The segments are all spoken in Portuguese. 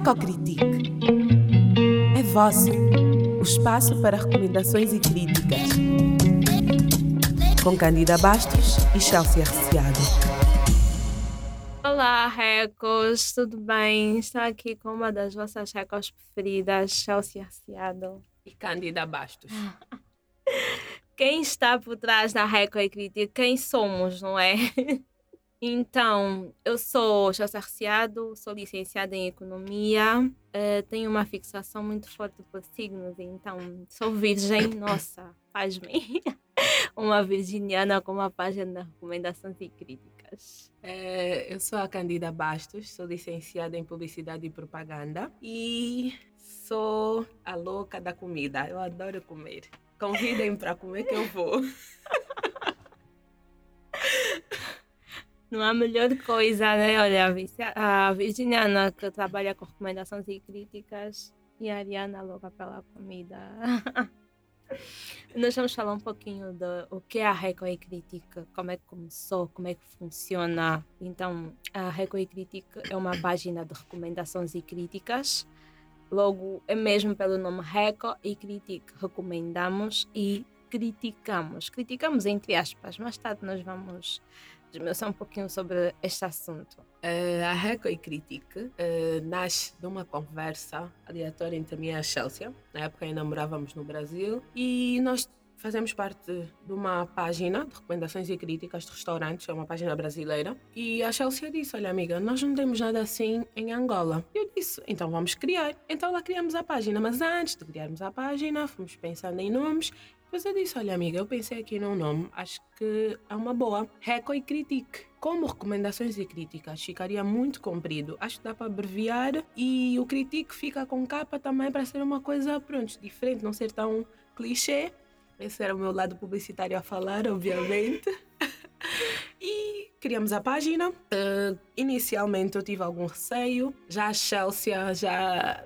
Recocritique. É vosso. O espaço para recomendações e críticas. Com Candida Bastos e Chelsea Arciado. Olá, Recos, tudo bem? Estou aqui com uma das vossas Recos preferidas, Chelsea Arciado. E Candida Bastos. Quem está por trás da Reco e Crítica? Quem somos, não é? Então, eu sou Chelsea Arciado, sou licenciada em Economia, uh, tenho uma fixação muito forte por signos, então sou virgem, nossa, faz-me uma virginiana com uma página de recomendações e críticas. É, eu sou a Candida Bastos, sou licenciada em Publicidade e Propaganda e sou a louca da comida, eu adoro comer. Convidem para comer que eu vou. Não há melhor coisa, né? Olha, a Virginiana que trabalha com recomendações e críticas e a Ariana louca pela comida. Nós vamos falar um pouquinho do o que é a Reco e Crítica, como é que começou, como é que funciona. Então, a Reco e Crítica é uma página de recomendações e críticas. Logo, é mesmo pelo nome Reco e Crítica. Recomendamos e criticamos. Criticamos entre aspas, mais tarde nós vamos desmiuçar um pouquinho sobre este assunto. Uh, a Reco e Critique uh, nasce de uma conversa aleatória entre mim e a Chelsea. Na época ainda morávamos no Brasil e nós fazemos parte de uma página de recomendações e críticas de restaurantes, é uma página brasileira. E a Chelsea disse: Olha, amiga, nós não temos nada assim em Angola. E eu disse: Então vamos criar. Então lá criamos a página, mas antes de criarmos a página, fomos pensando em nomes depois eu disse: Olha, amiga, eu pensei aqui num nome, acho que é uma boa. Reco e Critique. Como recomendações e críticas ficaria muito comprido, acho que dá para abreviar e o Critique fica com capa também para ser uma coisa, pronto, diferente, não ser tão clichê. Esse era o meu lado publicitário a falar, obviamente. e criamos a página. Uh, inicialmente eu tive algum receio, já a Chelsea já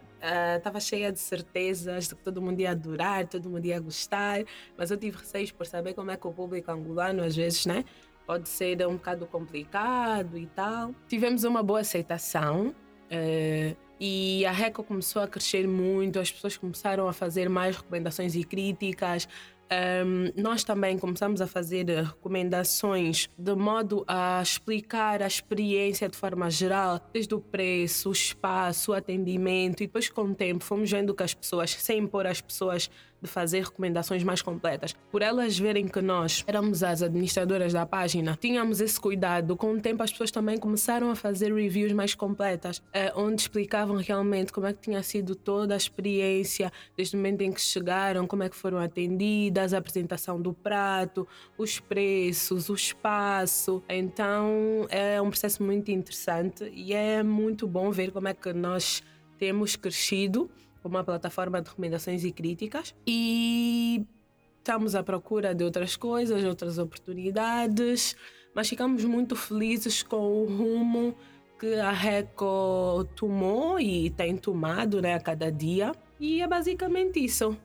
estava uh, cheia de certezas de que todo mundo ia adorar, todo mundo ia gostar, mas eu tive receios por saber como é que o público angolano às vezes, né? Pode ser um bocado complicado e tal. Tivemos uma boa aceitação. Uh, e a RECO começou a crescer muito, as pessoas começaram a fazer mais recomendações e críticas, um, nós também começamos a fazer recomendações de modo a explicar a experiência de forma geral, desde o preço, o espaço, o atendimento, e depois, com o tempo, fomos vendo que as pessoas, sem impor as pessoas de fazer recomendações mais completas. Por elas verem que nós éramos as administradoras da página, tínhamos esse cuidado. Com o tempo, as pessoas também começaram a fazer reviews mais completas, eh, onde explicavam realmente como é que tinha sido toda a experiência, desde o momento em que chegaram, como é que foram atendidas, a apresentação do prato, os preços, o espaço. Então, é um processo muito interessante e é muito bom ver como é que nós temos crescido uma plataforma de recomendações e críticas e estamos à procura de outras coisas, outras oportunidades, mas ficamos muito felizes com o rumo que a Reco tomou e tem tomado né, a cada dia. E é basicamente isso.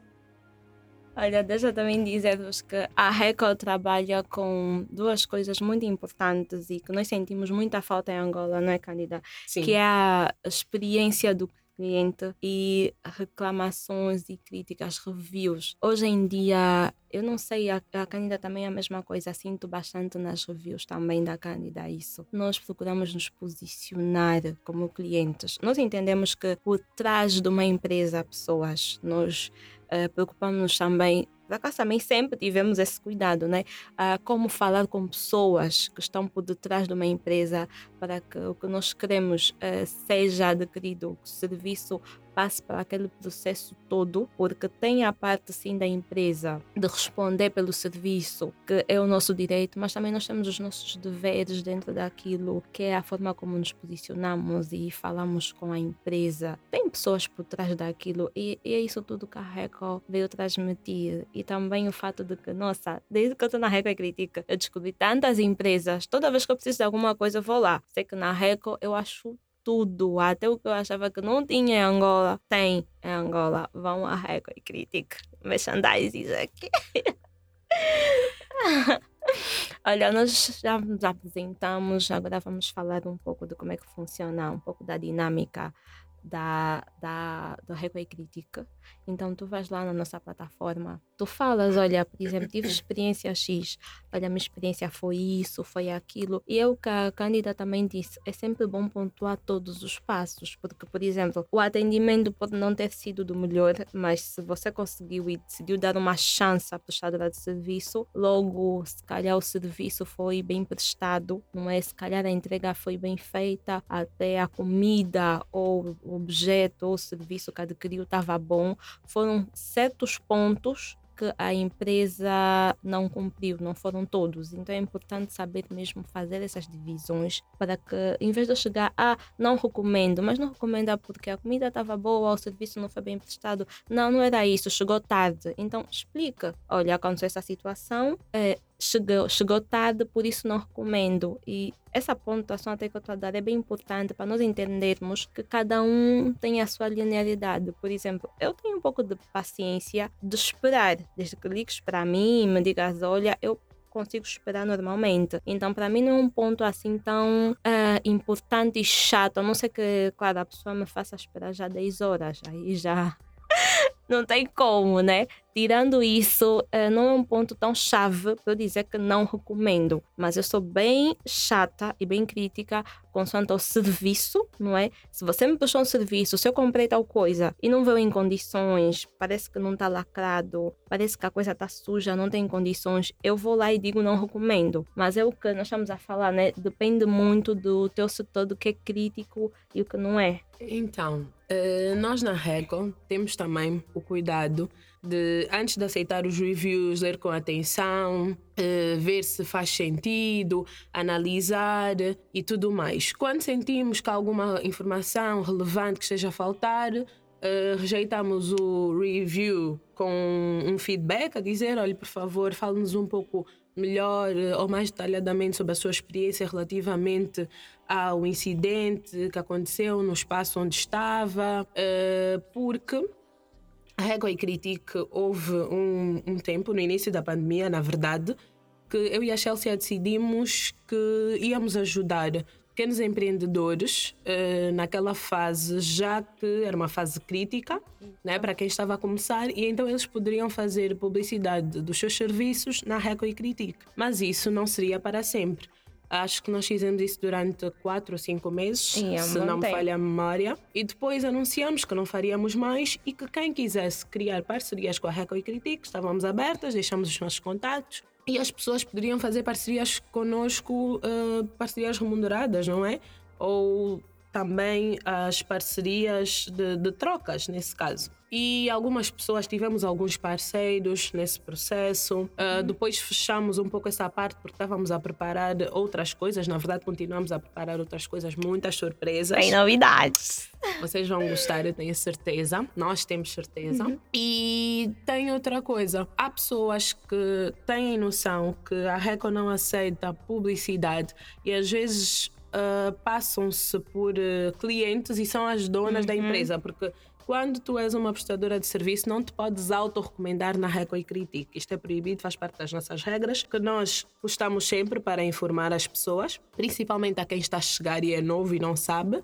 Olha, deixa eu também dizer-vos que a Reco trabalha com duas coisas muito importantes e que nós sentimos muita falta em Angola, não é, Candida? Sim. Que é a experiência do cliente e reclamações e críticas, reviews. Hoje em dia, eu não sei, a, a Cândida também é a mesma coisa, sinto bastante nas reviews também da Cândida isso. Nós procuramos nos posicionar como clientes. Nós entendemos que por trás de uma empresa há pessoas, nós uh, preocupamos-nos também por acaso também sempre tivemos esse cuidado, né? Ah, como falar com pessoas que estão por detrás de uma empresa para que o que nós queremos uh, seja adquirido, que o serviço passe para aquele processo todo, porque tem a parte sim da empresa de responder pelo serviço, que é o nosso direito, mas também nós temos os nossos deveres dentro daquilo que é a forma como nos posicionamos e falamos com a empresa. Tem pessoas por trás daquilo e, e é isso tudo que a Reco veio transmitir. E também o fato de que, nossa, desde que eu estou na Reco e Critica, eu descobri tantas empresas, toda vez que eu preciso de alguma coisa, eu vou lá. Sei que na Reco eu acho tudo, até o que eu achava que não tinha em Angola, tem em Angola. Vão a Record e Critic, merchandising aqui. Olha, nós já nos apresentamos, agora vamos falar um pouco de como é que funciona, um pouco da dinâmica da, da, do Record Crítica. Então, tu vais lá na nossa plataforma, tu falas, olha, por exemplo, tive experiência X, olha, minha experiência foi isso, foi aquilo. E é o que a Cândida também disse, é sempre bom pontuar todos os passos, porque, por exemplo, o atendimento pode não ter sido do melhor, mas se você conseguiu e decidiu dar uma chance à prestadora de serviço, logo, se calhar o serviço foi bem prestado, não é? Se calhar a entrega foi bem feita, até a comida ou objeto ou serviço que adquiriu estava bom. Foram certos pontos que a empresa não cumpriu, não foram todos. Então é importante saber mesmo fazer essas divisões para que, em vez de chegar a ah, não recomendo, mas não recomenda porque a comida estava boa, o serviço não foi bem prestado. Não, não era isso, chegou tarde. Então explica: olha, aconteceu essa situação, é, chegou, chegou tarde, por isso não recomendo. E essa pontuação até que eu estou a dar é bem importante para nós entendermos que cada um tem a sua linearidade. Por exemplo, eu tenho um pouco de paciência de esperar, desde que ligues para mim e me digas, olha, eu consigo esperar normalmente. Então, para mim, não é um ponto assim tão uh, importante e chato. A não ser que, claro, a pessoa me faça esperar já 10 horas. Aí já não tem como, né? Tirando isso, eh, não é um ponto tão chave para eu dizer que não recomendo. Mas eu sou bem chata e bem crítica consoante ao serviço, não é? Se você me puxou um serviço, se eu comprei tal coisa e não veio em condições, parece que não está lacrado, parece que a coisa está suja, não tem condições, eu vou lá e digo não recomendo. Mas é o que nós estamos a falar, né? Depende muito do teu setor, do que é crítico e o que não é. Então, eh, nós na Reco temos também o cuidado de, antes de aceitar os reviews, ler com atenção, uh, ver se faz sentido, analisar e tudo mais. Quando sentimos que alguma informação relevante que esteja a faltar, Uh, rejeitamos o review com um feedback a dizer: olha, por favor, fale-nos um pouco melhor ou mais detalhadamente sobre a sua experiência relativamente ao incidente que aconteceu no espaço onde estava, uh, porque a Régua e Critique houve um, um tempo, no início da pandemia, na verdade, que eu e a Chelsea decidimos que íamos ajudar pequenos empreendedores uh, naquela fase, já que era uma fase crítica né, para quem estava a começar, e então eles poderiam fazer publicidade dos seus serviços na Reco e Critique. Mas isso não seria para sempre. Acho que nós fizemos isso durante quatro ou cinco meses, é se não me falha a memória. E depois anunciamos que não faríamos mais e que quem quisesse criar parcerias com a Reco e Critique, estávamos abertas, deixamos os nossos contatos. E as pessoas poderiam fazer parcerias conosco, uh, parcerias remuneradas, não é? Ou também as parcerias de, de trocas, nesse caso e algumas pessoas tivemos alguns parceiros nesse processo. Uh, depois fechamos um pouco essa parte porque estávamos a preparar outras coisas. Na verdade, continuamos a preparar outras coisas, muitas surpresas. Tem novidades. Vocês vão gostar, eu tenho certeza. Nós temos certeza. Uhum. E tem outra coisa: há pessoas que têm noção que a Reco não aceita publicidade e às vezes uh, passam-se por uh, clientes e são as donas uhum. da empresa, porque quando tu és uma prestadora de serviço, não te podes auto-recomendar na Reco e Critique. Isto é proibido, faz parte das nossas regras, que nós postamos sempre para informar as pessoas, principalmente a quem está a chegar e é novo e não sabe. Uh,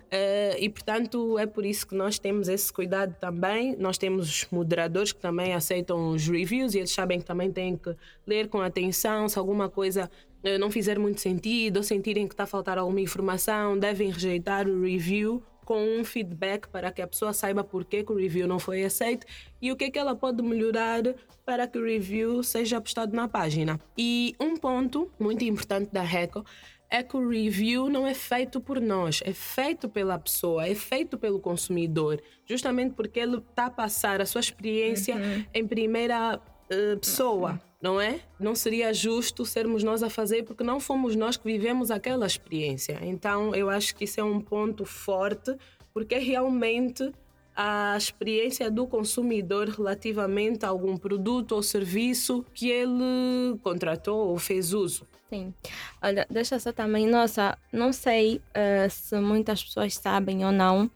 e, portanto, é por isso que nós temos esse cuidado também. Nós temos moderadores que também aceitam os reviews e eles sabem que também têm que ler com atenção se alguma coisa eh, não fizer muito sentido ou sentirem que está a faltar alguma informação, devem rejeitar o review com um feedback para que a pessoa saiba por que, o review não foi aceito e o que, que ela pode melhorar para que o review seja postado na página. E um ponto muito importante da Reco é que o review não é feito por nós, é feito pela pessoa, é feito pelo consumidor, justamente porque ele está a passar a sua experiência uhum. em primeira uh, pessoa. Uhum não é? Não seria justo sermos nós a fazer porque não fomos nós que vivemos aquela experiência. Então, eu acho que isso é um ponto forte, porque é realmente a experiência do consumidor relativamente a algum produto ou serviço que ele contratou ou fez uso. Sim. Olha, deixa só também, nossa, não sei uh, se muitas pessoas sabem ou não,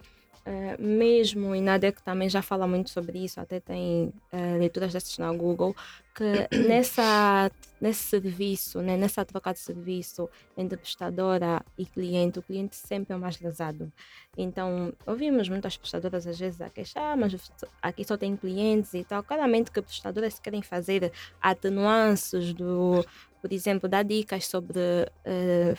Uh, mesmo e Nadek também já fala muito sobre isso, até tem uh, leituras dessas na Google, que nessa, nesse serviço, né, nessa troca de serviço entre prestadora e cliente, o cliente sempre é o mais lesado. Então, ouvimos muitas prestadoras às vezes a queixar, ah, mas aqui só tem clientes e tal. Claramente que prestadoras querem fazer atenuances do, por exemplo, dar dicas sobre uh,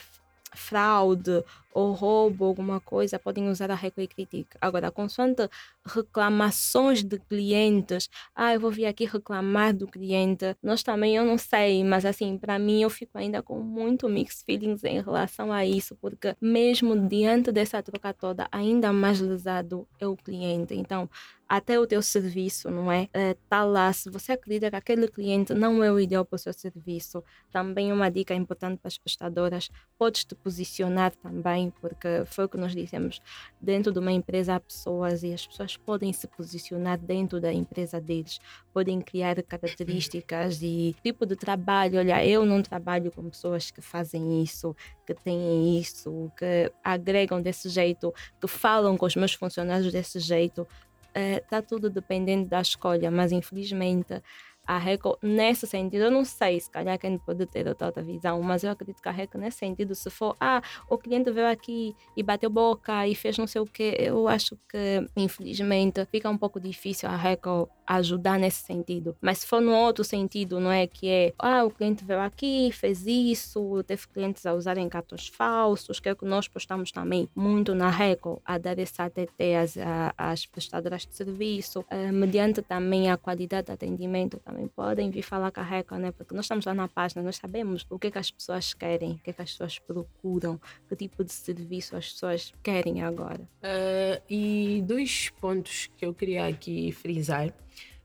fraude ou roubo, alguma coisa, podem usar a Reco e Critique. Agora, consoante reclamações de clientes, ah, eu vou vir aqui reclamar do cliente, nós também, eu não sei, mas assim, para mim, eu fico ainda com muito mixed feelings em relação a isso, porque mesmo diante dessa troca toda, ainda mais lesado é o cliente. Então, até o teu serviço, não é? Está uh, lá. Se você acredita que aquele cliente não é o ideal para o seu serviço, também uma dica importante para as prestadoras, podes te posicionar também, porque foi o que nós dissemos. Dentro de uma empresa há pessoas e as pessoas podem se posicionar dentro da empresa deles, podem criar características e tipo de trabalho. Olha, eu não trabalho com pessoas que fazem isso, que têm isso, que agregam desse jeito, que falam com os meus funcionários desse jeito está eh, tudo dependendo da escolha, mas infelizmente a RECO, nesse sentido, eu não sei, se calhar quem pode ter outra visão, mas eu acredito que a RECO, nesse sentido, se for, ah, o cliente veio aqui e bateu boca e fez não sei o quê, eu acho que, infelizmente, fica um pouco difícil a RECO ajudar nesse sentido. Mas se for no outro sentido, não é que é, ah, o cliente veio aqui, fez isso, teve clientes a usarem cartões falsos, que é o que nós postamos também muito na RECO, a dar esse ATT às, às prestadoras de serviço, uh, mediante também a qualidade de atendimento também podem vir falar com a RECO, né? Porque nós estamos lá na página, nós sabemos o que, é que as pessoas querem, o que, é que as pessoas procuram, que tipo de serviço as pessoas querem agora. Uh, e dois pontos que eu queria aqui frisar.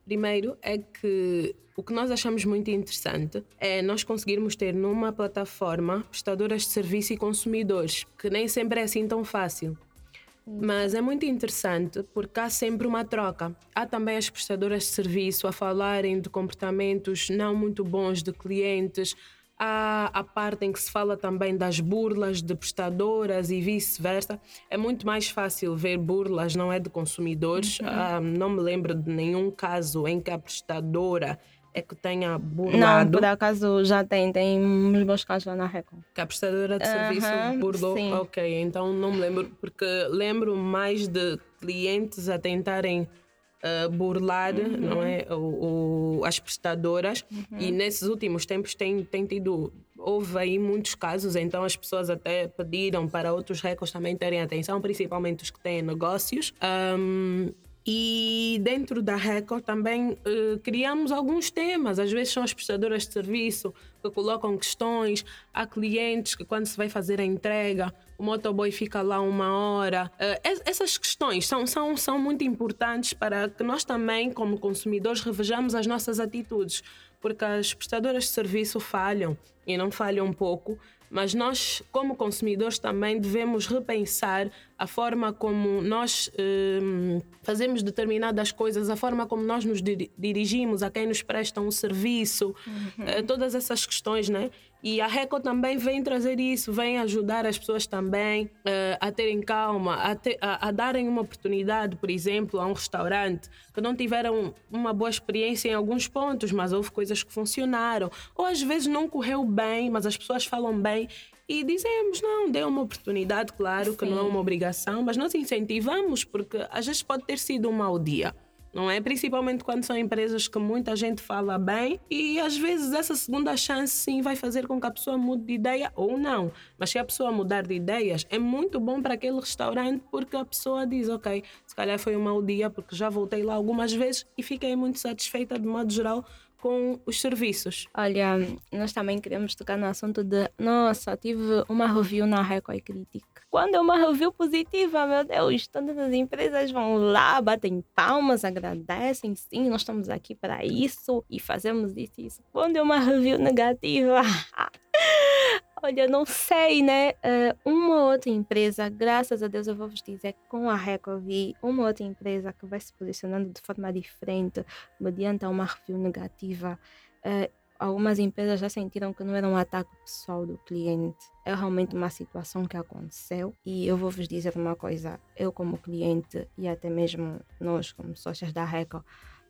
Primeiro é que o que nós achamos muito interessante é nós conseguirmos ter numa plataforma prestadoras de serviço e consumidores, que nem sempre é assim tão fácil. Mas é muito interessante porque há sempre uma troca. Há também as prestadoras de serviço a falarem de comportamentos não muito bons de clientes. Há a parte em que se fala também das burlas de prestadoras e vice-versa. É muito mais fácil ver burlas, não é de consumidores. Uhum. Ah, não me lembro de nenhum caso em que a prestadora é que tenha burlado. Não, por acaso já tem, tem uns bons casos lá na Recon. Que a prestadora de serviço burlou? Sim. Ok, então não me lembro, porque lembro mais de clientes a tentarem uh, burlar uhum. não é, o, o as prestadoras uhum. e nesses últimos tempos tem, tem tido houve aí muitos casos, então as pessoas até pediram para outros recordes também terem atenção, principalmente os que têm negócios. Um, e dentro da Record também uh, criamos alguns temas. Às vezes são as prestadoras de serviço que colocam questões. Há clientes que, quando se vai fazer a entrega, o motoboy fica lá uma hora. Uh, essas questões são, são, são muito importantes para que nós também, como consumidores, revejamos as nossas atitudes. Porque as prestadoras de serviço falham e não falham pouco mas nós, como consumidores, também devemos repensar a forma como nós um, fazemos determinadas coisas, a forma como nós nos dirigimos a quem nos presta um serviço, uhum. uh, todas essas questões, né? E a RECO também vem trazer isso, vem ajudar as pessoas também uh, a terem calma, a, ter, a, a, darem uma oportunidade, por exemplo, a um restaurante que não tiveram uma boa experiência em alguns pontos, mas houve coisas que funcionaram. Ou às vezes não correu bem, mas as pessoas falam bem e dizemos, não, dê uma oportunidade, claro Sim. que não é uma obrigação, mas nós incentivamos porque às vezes pode ter sido um mau dia não é? Principalmente quando são empresas que muita gente fala bem e às vezes essa segunda chance sim vai fazer com que a pessoa mude de ideia ou não. Mas se a pessoa mudar de ideias, é muito bom para aquele restaurante porque a pessoa diz, ok, se calhar foi um mau dia porque já voltei lá algumas vezes e fiquei muito satisfeita de modo geral com os serviços. Olha, nós também queremos tocar no assunto de, nossa, tive uma review na Record Critic quando é uma review positiva, meu Deus, todas as empresas vão lá, batem palmas, agradecem, sim, nós estamos aqui para isso e fazemos isso e isso. Quando é uma review negativa, olha, não sei, né? Uh, uma outra empresa, graças a Deus eu vou vos dizer, com a Recovi, uma outra empresa que vai se posicionando de forma diferente mediante uma review negativa. Uh, algumas empresas já sentiram que não era um ataque pessoal do cliente. É realmente uma situação que aconteceu. E eu vou vos dizer uma coisa: eu, como cliente, e até mesmo nós, como sócias da Record,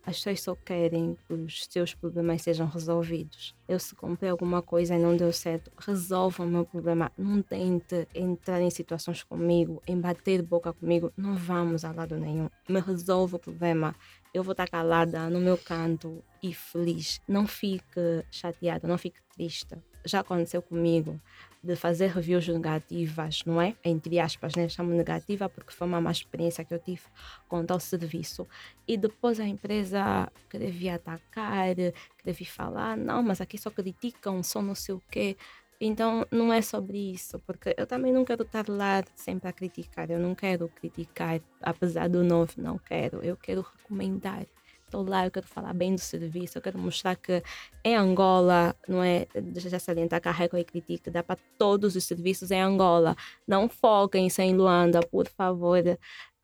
as pessoas só querem que os seus problemas sejam resolvidos. Eu, se comprei alguma coisa e não deu certo, resolva o meu problema. Não tente entrar em situações comigo, em bater boca comigo. Não vamos a lado nenhum. Me resolva o problema. Eu vou estar calada no meu canto e feliz. Não fique chateada, não fique triste. Já aconteceu comigo de fazer reviews negativas, não é? Entre aspas, né? Chamo negativa porque foi uma má experiência que eu tive com tal serviço. E depois a empresa querer vir atacar, querer vir falar, não, mas aqui só criticam, só não sei o quê. Então não é sobre isso, porque eu também não quero estar lá sempre a criticar, eu não quero criticar, apesar do novo, não quero, eu quero recomendar estou lá, eu quero falar bem do serviço, eu quero mostrar que em Angola, não é, deixa já salientar que a Record e Critique dá para todos os serviços em Angola. Não foquem em Luanda, por favor.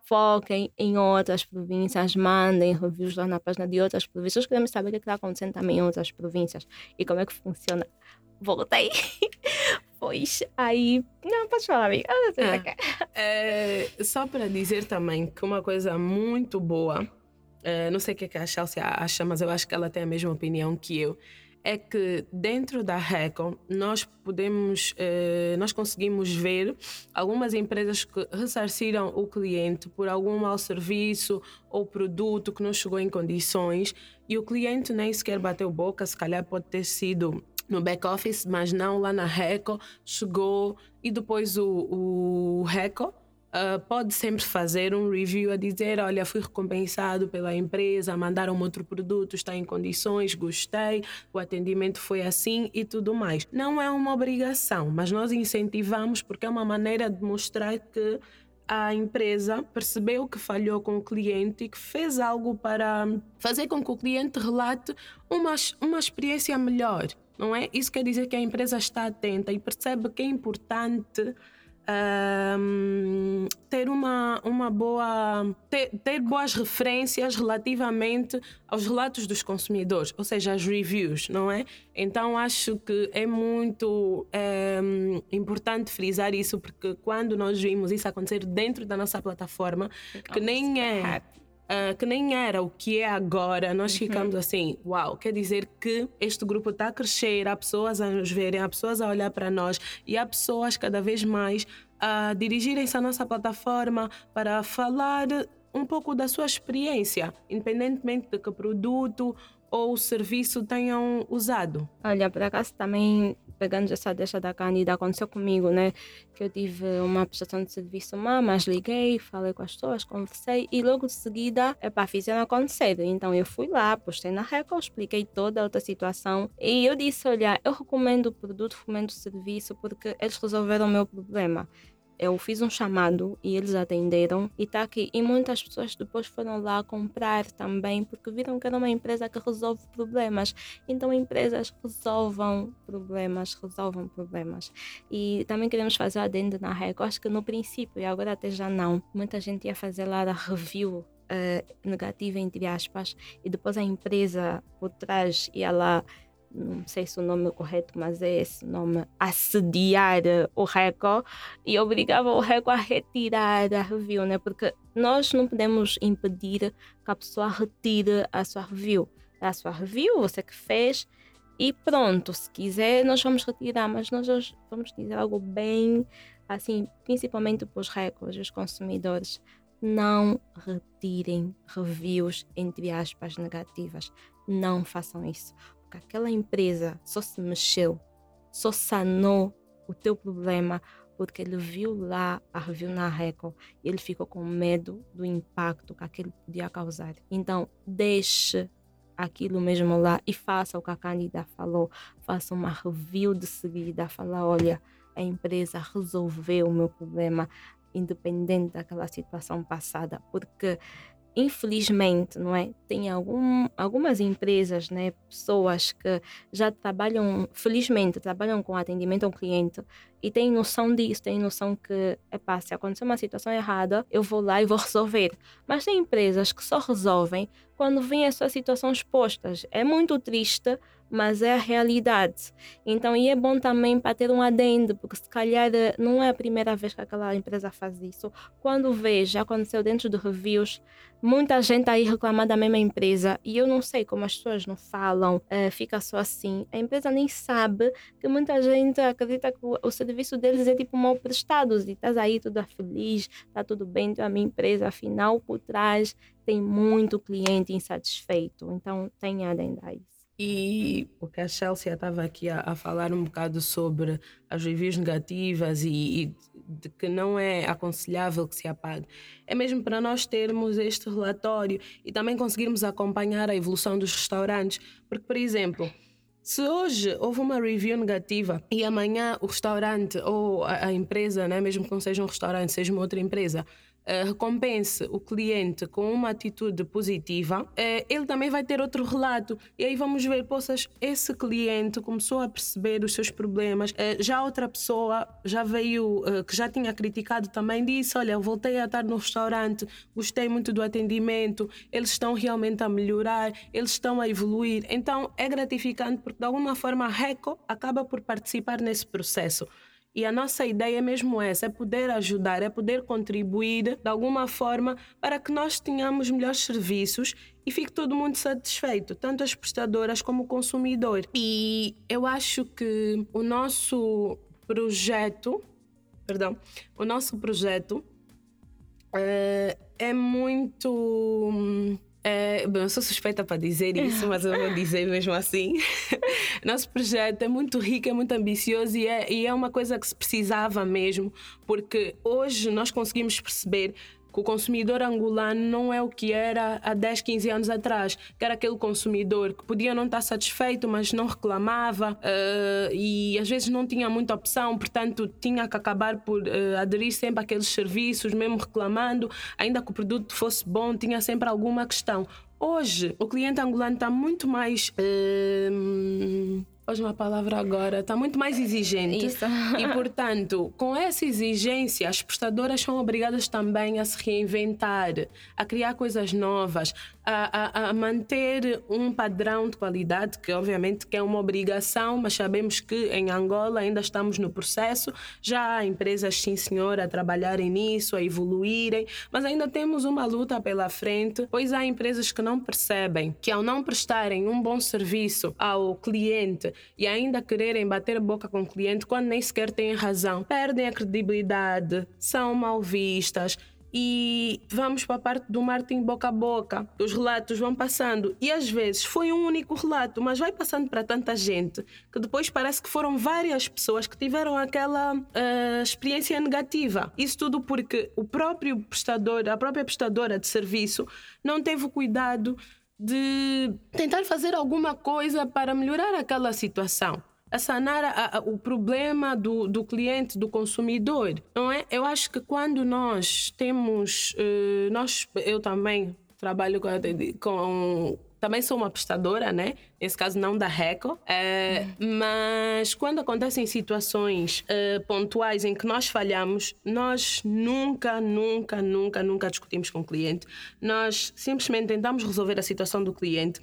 Foquem em outras províncias, mandem reviews lá na página de outras províncias. Queremos saber o que está acontecendo também em outras províncias e como é que funciona. Voltei. pois aí. Não, pode falar, amiga. É, é, só para dizer também que uma coisa muito boa uh, não sei o que, é que a Chelsea acha, mas eu acho que ela tem a mesma opinião que eu, é que dentro da Recon nós podemos, uh, nós conseguimos ver algumas empresas que ressarciram o cliente por algum mau serviço ou produto que não chegou em condições e o cliente nem sequer bateu boca, se calhar pode ter sido no back office, mas não lá na Reco, chegou e depois o, o Uh, pode sempre fazer um review a dizer: olha, fui recompensado pela empresa, mandaram um outro produto, está em condições, gostei, o atendimento foi assim e tudo mais. Não é uma obrigação, mas nós incentivamos porque é uma maneira de mostrar que a empresa percebeu que falhou com o cliente e que fez algo para fazer com que o cliente relate uma, uma experiência melhor. Não é? Isso quer dizer que a empresa está atenta e percebe que é importante um, ter uma, uma boa ter, ter, boas referências relativamente aos relatos dos consumidores, ou seja, as reviews, não é? Então acho que é muito um, importante frisar isso porque quando nós vimos isso acontecer dentro da nossa plataforma, que nem é uh, que nem era o que é agora, nós uhum. ficamos assim, uau, quer dizer que este grupo está a crescer, há pessoas a nos verem, há pessoas a olhar para nós e há pessoas cada vez mais a dirigirem-se à nossa plataforma para falar um pouco da sua experiência, independentemente de que produto ou serviço tenham usado. Olha, por acaso também pegando essa deixa da Cândida, aconteceu comigo, né? Que eu tive uma prestação de serviço má, mas liguei, falei com as pessoas, conversei e logo de seguida, epá, fizeram acontecer. Então eu fui lá, postei na Record, expliquei toda a outra situação e eu disse, olha, eu recomendo o produto, recomendo o serviço porque eles resolveram o meu problema eu fiz um chamado e eles atenderam e está aqui. E muitas pessoas depois foram lá comprar também porque viram que era uma empresa que resolve problemas. Então, empresas resolvam problemas, resolvam problemas. E também queremos fazer adendo na REC. Acho que no princípio, e agora até já não, muita gente ia fazer lá a review uh, negativa, entre aspas, e depois a empresa por trás ia lá não sei se o nome é correto, mas é esse nome, assediar o RECO e obrigava o RECO a retirar a review, né? Porque nós não podemos impedir que a pessoa retire a sua review. A sua review, você que fez, e pronto, se quiser, nós vamos retirar, mas nós vamos dizer algo bem, assim, principalmente para os RECOs, os consumidores. Não retirem reviews, entre aspas, negativas. Não façam isso porque aquela empresa só se mexeu, só sanou o teu problema porque ele viu lá a review na Record e ele ficou com medo do impacto que aquilo podia causar. Então, deixe aquilo mesmo lá e faça o que a Cândida falou. Faça uma review de seguida. Fala, olha, a empresa resolveu o meu problema independente daquela situação passada. Porque infelizmente, não é? Tem algum, algumas empresas, né, pessoas que já trabalham, felizmente, trabalham com atendimento ao cliente e têm noção disso, têm noção que, epá, se acontecer uma situação errada, eu vou lá e vou resolver. Mas tem empresas que só resolvem quando vêm as suas situações expostas. É muito triste, mas é a realidade. Então, e é bom também para ter um adendo, porque se calhar eh, não é a primeira vez que aquela empresa faz isso. Quando vê, já aconteceu dentro de reviews, muita gente aí reclamando da mesma empresa e eu não sei como as pessoas não falam, uh, fica só assim. A empresa nem sabe que muita gente acredita que o, serviço deles é tipo mal prestado e estás aí tudo feliz, está tudo bem, então a minha empresa, afinal, por trás tem muito cliente insatisfeito. Então, tenha adendo a isso. E o que a Chelsea estava aqui a, a, falar um bocado sobre as reviews negativas e, e, de que não é aconselhável que se apague. É mesmo para nós termos este relatório e também conseguirmos acompanhar a evolução dos restaurantes. Porque, por exemplo, se hoje houve uma review negativa e amanhã o restaurante ou a, a empresa, né, mesmo que não seja um restaurante, seja uma outra empresa, recompense o cliente com uma atitude positiva, uh, ele também vai ter outro relato. E aí vamos ver, poças, esse cliente começou a perceber os seus problemas, uh, já outra pessoa já veio, que já tinha criticado também, disse: Olha, eu voltei a estar no restaurante, gostei muito do atendimento, eles estão realmente a melhorar, eles estão a evoluir. Então é gratificante porque de alguma forma a RECO acaba por participar nesse processo. E a nossa ideia é mesmo essa: é poder ajudar, é poder contribuir de alguma forma para que nós tenhamos melhores serviços e fique todo mundo satisfeito, tanto as prestadoras como o consumidor. E eu acho que o nosso projeto, perdão, o nosso projeto é, é muito é, bom, eu sou suspeita para dizer isso, mas eu vou dizer mesmo assim. Nosso projeto é muito rico, é muito ambicioso e é, e é uma coisa que se precisava mesmo, porque hoje nós conseguimos perceber que o consumidor angolano não é o que era há 10, 15 anos atrás, que era aquele consumidor que podia não estar satisfeito, mas não reclamava uh, e às vezes não tinha muita opção, portanto tinha que acabar por uh, aderir sempre àqueles serviços, mesmo reclamando, ainda que o produto fosse bom, tinha sempre alguma questão. Hoje, o cliente angolano está muito mais. Uh, hoje uma palavra agora, está muito mais exigente. Isso. E, portanto, com essa exigência, as prestadoras são obrigadas também a se reinventar, a criar coisas novas, a, a, a, manter um padrão de qualidade, que obviamente que é uma obrigação, mas sabemos que em Angola ainda estamos no processo. Já há empresas, sim senhor, a trabalharem nisso, a evoluírem, mas ainda temos uma luta pela frente, pois há empresas que não percebem que ao não prestarem um bom serviço ao cliente e ainda quererem bater boca com o cliente quando nem sequer têm razão, perdem a credibilidade, são mal vistas e vamos para a parte do marketing boca a boca. Os relatos vão passando e às vezes foi um único relato, mas vai passando para tanta gente que depois parece que foram várias pessoas que tiveram aquela uh, experiência negativa. Isso tudo porque o próprio prestador, a própria prestadora de serviço, não teve o cuidado de tentar fazer alguma coisa para melhorar aquela situação a sanar a, a, o problema do, do cliente, do consumidor, não é? Eu acho que quando nós temos, uh, nós, eu também trabalho com, com também sou uma prestadora, né? Nesse caso, não da RECO. É, uhum. Mas quando acontecem situações uh, pontuais em que nós falhamos, nós nunca, nunca, nunca, nunca discutimos com o cliente. Nós simplesmente tentamos resolver a situação do cliente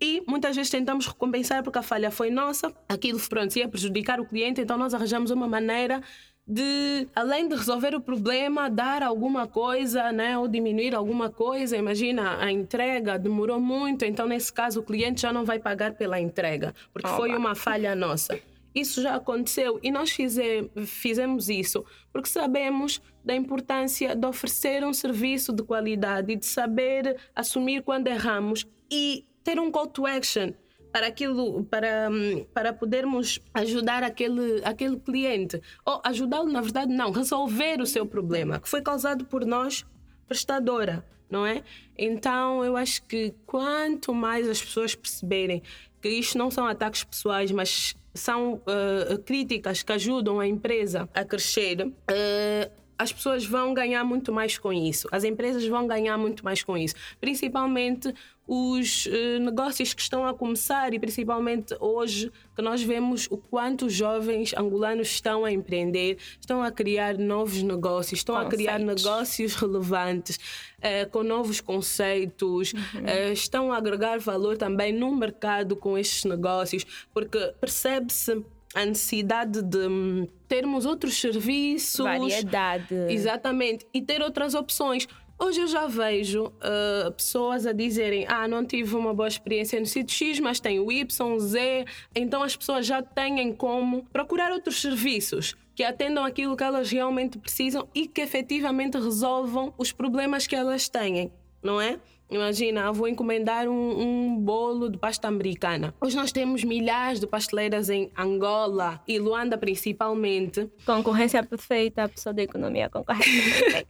e muitas vezes tentamos recompensar porque a falha foi nossa, aquilo pronto, ia prejudicar o cliente, então nós arranjamos uma maneira de, além de resolver o problema, dar alguma coisa, né, ou diminuir alguma coisa. Imagina, a entrega demorou muito, então nesse caso o cliente já não vai pagar pela entrega, porque Oba. foi uma falha nossa. Isso já aconteceu e nós fize, fizemos isso porque sabemos da importância de oferecer um serviço de qualidade e de saber assumir quando erramos e ter um call to action para aquilo para para podermos ajudar aquele aquele cliente. Ou ajudá-lo na verdade não resolver o seu problema que foi causado por nós prestadora não é? Então eu acho que quanto mais as pessoas perceberem que isto não são ataques pessoais mas são uh, críticas que ajudam a empresa a crescer uh, as pessoas vão ganhar muito mais com isso, as empresas vão ganhar muito mais com isso, principalmente os uh, negócios que estão a começar e principalmente hoje que nós vemos o quanto os jovens angolanos estão a empreender, estão a criar novos negócios, estão Conceitos. a criar negócios relevantes, uh, com novos conceitos, uhum. uh, estão a agregar valor também no mercado com estes negócios, porque percebe-se a necessidade de hum, termos outros serviços. Variedade. Exatamente. E ter outras opções. Hoje eu já vejo uh, pessoas a dizerem: Ah, não tive uma boa experiência no sítio X, mas tem o Y, Z. Então as pessoas já têm como procurar outros serviços que atendam aquilo que elas realmente precisam e que efetivamente resolvam os problemas que elas têm, não é? Imagina, vou encomendar um, um, bolo de pasta americana. Hoje nós temos milhares de pasteleiras em Angola e Luanda principalmente. Concorrência perfeita, a pessoa da economia concorrência perfeita.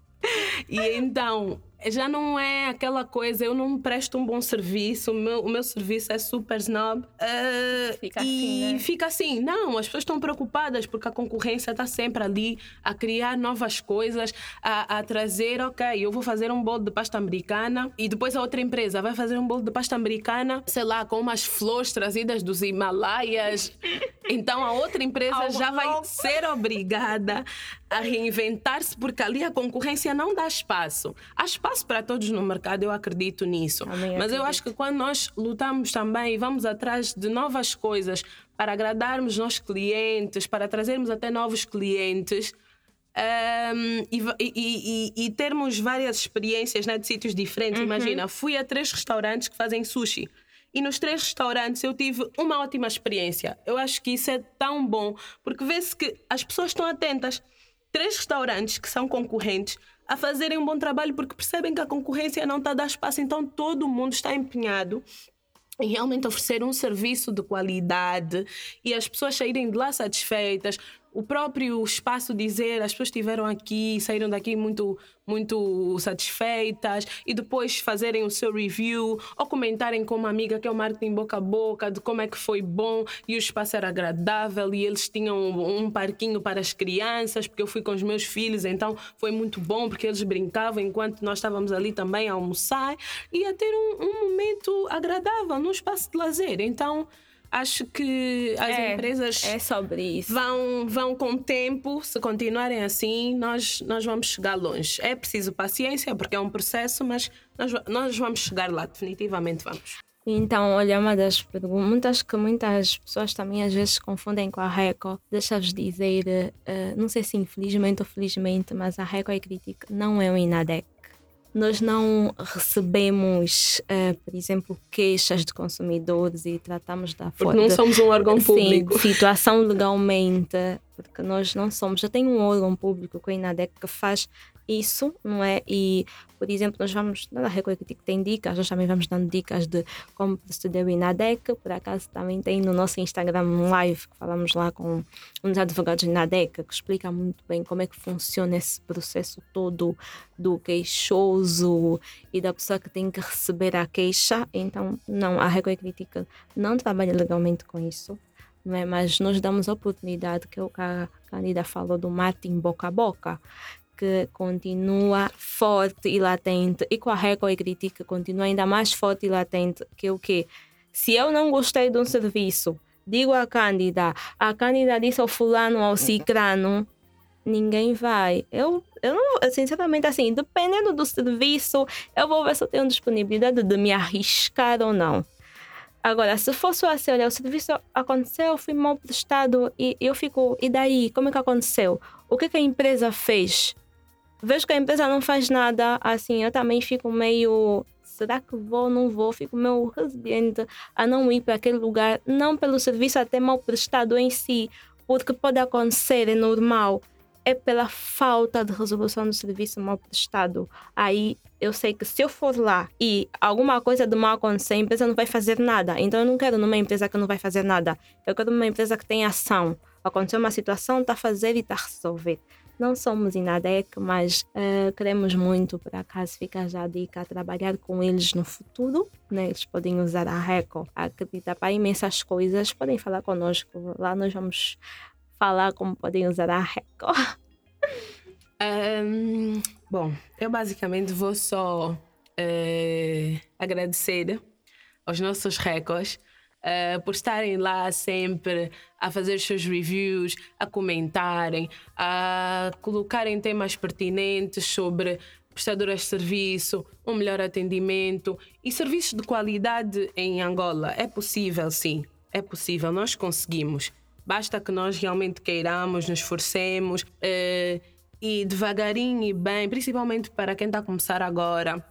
e então, já não é aquela coisa, eu não presto um bom serviço, o meu, o meu serviço é super snob. Uh, fica e assim, né? fica assim. Não, as pessoas estão preocupadas porque a concorrência está sempre ali a criar novas coisas, a, a, trazer, ok, eu vou fazer um bolo de pasta americana e depois a outra empresa vai fazer um bolo de pasta americana, sei lá, com umas flores trazidas dos Himalaias. Então a outra empresa já vai ser obrigada a reinventar-se porque ali a concorrência não dá espaço. Há espaço para todos no mercado, eu acredito nisso. Também Mas acredito. eu acho que quando nós lutamos também e vamos atrás de novas coisas para agradarmos nossos clientes, para trazermos até novos clientes, um, e, e, e, e, termos várias experiências né, de sítios diferentes. Uhum. Imagina, fui a três restaurantes que fazem sushi. E nos três restaurantes eu tive uma ótima experiência. Eu acho que isso é tão bom, porque vê-se que as pessoas estão atentas três restaurantes que são concorrentes a fazerem um bom trabalho porque percebem que a concorrência não está a dar espaço, então todo mundo está empenhado em realmente oferecer um serviço de qualidade e as pessoas saírem de lá satisfeitas, o próprio espaço dizer as pessoas estiveram aqui, saíram daqui muito muito satisfeitas e depois fazerem o seu review ou comentarem com uma amiga que é o marketing boca a boca de como é que foi bom e o espaço era agradável e eles tinham um parquinho para as crianças porque eu fui com os meus filhos então foi muito bom porque eles brincavam enquanto nós estávamos ali também a almoçar e a ter um, um momento agradável no espaço de lazer. Então acho que as é, empresas é sobre isso. Vão, vão com o tempo, se continuarem assim, nós, nós vamos chegar longe. É preciso paciência, porque é um processo, mas nós, nós vamos chegar lá, definitivamente vamos. Então, olha, uma das perguntas que muitas pessoas também às vezes confundem com a RECO, deixa-vos dizer, uh, não sei se infelizmente ou felizmente, mas a RECO é crítica, não é um INADEC nós não recebemos, uh, por exemplo, queixas de consumidores e tratamos da forma. Porque não somos um órgão público. Sim, situação legalmente, porque nós não somos. Já tem um órgão público, que é o INADEC, que faz isso, não é? E, por exemplo, nós vamos, na que tem dicas, nós também vamos dando dicas de como proceder o INADEC, por acaso também tem no nosso Instagram um live que falamos lá com dos advogados do INADEC, que explica muito bem como é que funciona esse processo todo do queixoso e da pessoa que tem que receber a queixa. Então, não, a Record Crítica não trabalha legalmente com isso. Não é? Mas nós damos a oportunidade, que é o que a Candida falou do marketing boca a boca, que continua forte e latente e com a Record Crítica continua ainda mais forte e latente que o que se eu não gostei de um serviço digo à Cândida a Cândida disse ao fulano ao cicrano ninguém vai eu eu não, sinceramente assim dependendo do serviço eu vou ver se eu tenho disponibilidade de me arriscar ou não Agora, se fosse assim, olha, o serviço aconteceu, fui mal prestado e eu fico, e daí? Como é que aconteceu? O que, que a empresa fez? Vejo que a empresa não faz nada, assim, eu também fico meio. Será que vou ou não vou? Fico meio resiliente a não ir para aquele lugar, não pelo serviço até mal prestado em si, porque pode acontecer, é normal, é pela falta de resolução do serviço mal prestado. Aí eu sei que se eu for lá e alguma coisa de mal acontecer, a empresa não vai fazer nada. Então eu não quero numa empresa que não vai fazer nada. Eu quero numa empresa que tem ação. Aconteceu uma situação, está a fazer e está a resolver. Não somos INADEC, mas uh, queremos muito, por acaso fica já a dica, a trabalhar com eles no futuro. Né? Eles podem usar a RECO, acredita para imensas coisas, podem falar conosco. Lá nós vamos falar como podem usar a RECO. Um, bom, eu basicamente vou só uh, agradecer aos nossos records uh, por estarem lá sempre a fazer seus reviews, a comentarem, a colocarem temas pertinentes sobre prestadoras de serviço, um melhor atendimento e serviços de qualidade em Angola. É possível, sim, é possível, nós conseguimos. Basta que nós realmente queiramos, nos esforcemos uh, e devagarinho e bem, principalmente para quem está a começar agora,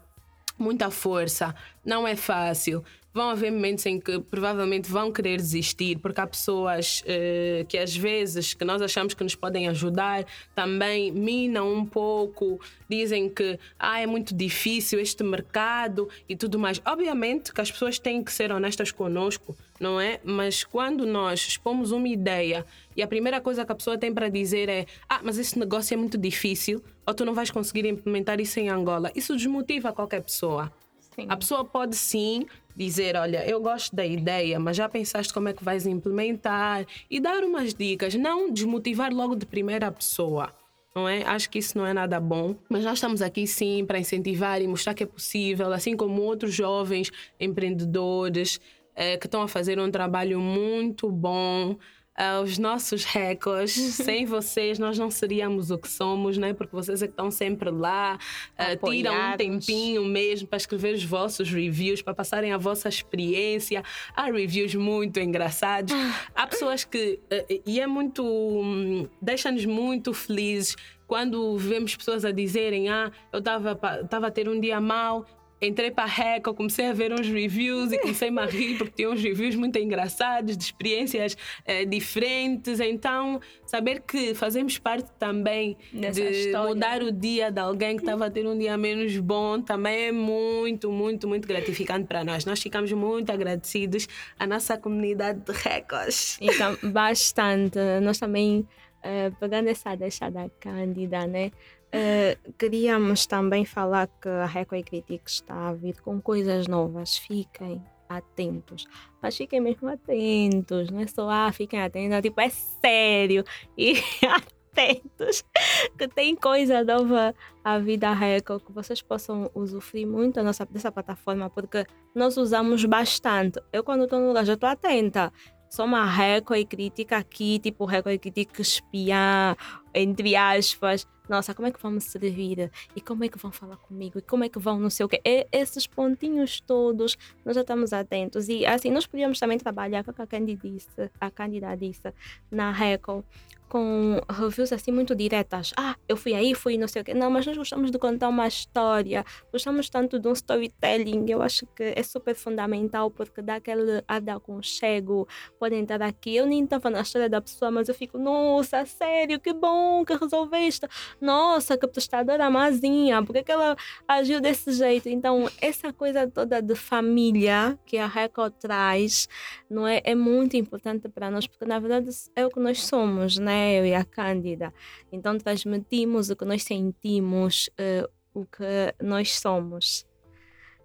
muita força. Não é fácil vão haver momentos em que provavelmente vão querer desistir, porque há pessoas uh, que às vezes que nós achamos que nos podem ajudar também minam um pouco, dizem que ah, é muito difícil este mercado e tudo mais. Obviamente que as pessoas têm que ser honestas conosco, não é? Mas quando nós expomos uma ideia e a primeira coisa que a pessoa tem para dizer é ah, mas esse negócio é muito difícil ou tu não vais conseguir implementar isso em Angola, isso desmotiva qualquer pessoa. Sim. A pessoa pode sim dizer, olha, eu gosto da ideia, mas já pensaste como é que vais implementar e dar umas dicas, não desmotivar logo de primeira pessoa. Não é? Acho que isso não é nada bom, mas nós estamos aqui sim para incentivar e mostrar que é possível, assim como outros jovens empreendedores eh, que estão a fazer um trabalho muito bom aos nossos recordes. Sem vocês, nós não seríamos o que somos, né? Porque vocês é que estão sempre lá, uh, tiram um tempinho mesmo para escrever os vossos reviews, para passarem a vossa experiência. Há reviews muito engraçados. Há pessoas que. Uh, e é muito. Um, Deixa-nos muito felizes quando vemos pessoas a dizerem: Ah, eu estava a ter um dia mau entrei para a Reco, comecei a ver uns reviews e comecei a rir porque tinha uns reviews muito engraçados, de experiências eh, diferentes. Então, saber que fazemos parte também Nessa de história. mudar o dia de alguém que estava a ter um dia menos bom também é muito, muito, muito gratificante para nós. Nós ficamos muito agradecidos à nossa comunidade de Recos. Então, bastante. Nós também, uh, pegando essa deixa da Cândida, né? Uh, queríamos também falar que a Record Critique está a vir com coisas novas. Fiquem atentos. Mas fiquem mesmo atentos. Não é só, ah, fiquem atentos. É tipo, é sério. E atentos. Que tem coisa nova a vida Record que vocês possam usufruir muito da nossa, dessa plataforma. Porque nós usamos bastante. Eu, quando estou no lugar, já estou atenta só uma Record crítica aqui, tipo Record crítica espiar, entre aspas nossa, como é que vamos servir? E como é que vão falar comigo? E como é que vão não sei o quê? E esses pontinhos todos, nós já estamos atentos. E assim, nós podíamos também trabalhar com a disse, a Candida disse, na Record, com reviews assim muito diretas. Ah, eu fui aí, fui não sei o quê. Não, mas nós gostamos de contar uma história. Gostamos tanto de um storytelling. Eu acho que é super fundamental porque dá aquele ar de aconchego. Podem estar aqui. Eu nem estava na história da pessoa, mas eu fico, nossa, sério, que bom que resolveste. Nossa, que prestadora mazinha. Por que ela agiu desse jeito? Então, essa coisa toda de família que a Record traz, não é? É muito importante para nós, porque na verdade é o que nós somos, né? Eu e a Cândida. Então transmitimos o que nós sentimos, uh, o que nós somos.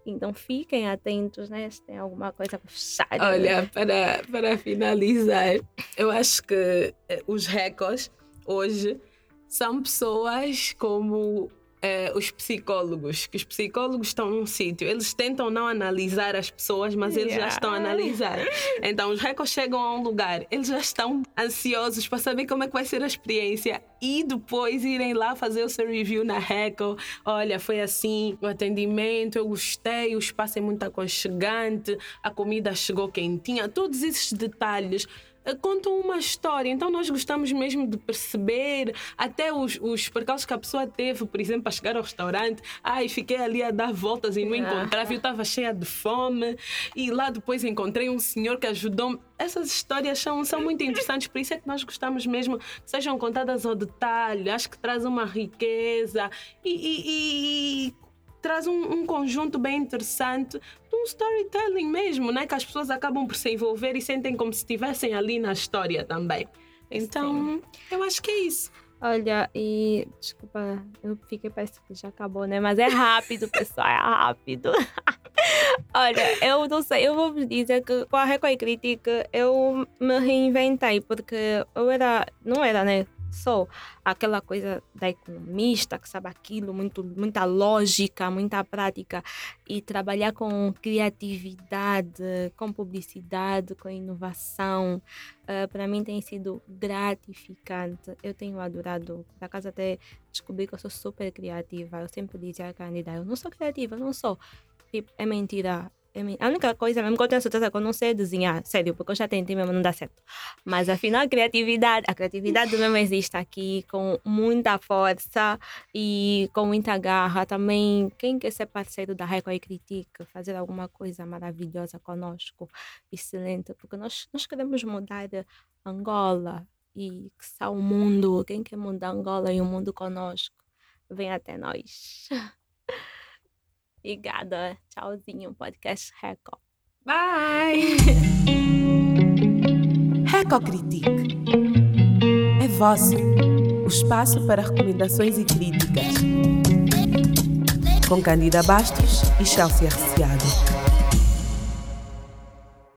Então fiquem atentos, né? Se tem alguma coisa para fechar. Olha, para, para finalizar, eu acho que eh, os recordes hoje são pessoas como é, os psicólogos, que os psicólogos estão num sítio, eles tentam não analisar as pessoas, mas eles yeah. já estão a analisar. Então, os recos chegam a um lugar, eles já estão ansiosos para saber como é que vai ser a experiência e depois irem lá fazer o seu review na Reco. Olha, foi assim, o atendimento, eu gostei, o espaço é muito aconchegante, a comida chegou quentinha, todos esses detalhes contam uma história. Então nós gostamos mesmo de perceber até os, os percalços que a pessoa teve, por exemplo, para chegar ao restaurante. Ai, fiquei ali a dar voltas e não encontrava, eu estava cheia de fome. E lá depois encontrei um senhor que ajudou-me. Essas histórias são, são muito interessantes, por isso é que nós gostamos mesmo que sejam contadas ao detalhe. Acho que traz uma riqueza e, e, e traz um, um, conjunto bem interessante de um storytelling mesmo, né? Que as pessoas acabam por se envolver e sentem como se estivessem ali na história também. Então, Sim. eu acho que é isso. Olha, e desculpa, eu fiquei parece que já acabou, né? Mas é rápido, pessoal, é rápido. Olha, eu não sei, eu vou dizer que com a Record Crítica eu me reinventei, porque eu era, não era, né? Sou aquela coisa da economista que sabe aquilo, muito, muita lógica, muita prática. E trabalhar com criatividade, com publicidade, com inovação, uh, para mim tem sido gratificante. Eu tenho adorado. Por acaso até descobri que eu sou super criativa. Eu sempre dizia à Candida, eu não sou criativa, não sou. Tipo, é mentira. A única coisa mesmo que eu tenho certeza é que eu não sei desenhar, sério, porque eu já tentei mesmo, não dá certo. Mas afinal, a criatividade, a criatividade mesmo existe aqui com muita força e com muita garra. Também, quem quer ser parceiro da Record e Critique, fazer alguma coisa maravilhosa conosco, excelente, porque nós, nós queremos mudar Angola e que está o mundo. Quem quer mudar Angola e o mundo conosco, vem até nós. Obrigada. Tchauzinho, podcast Reco. Bye! Reco Critique. É vosso. O espaço para recomendações e críticas. Com Candida Bastos e Chelsea Arciado.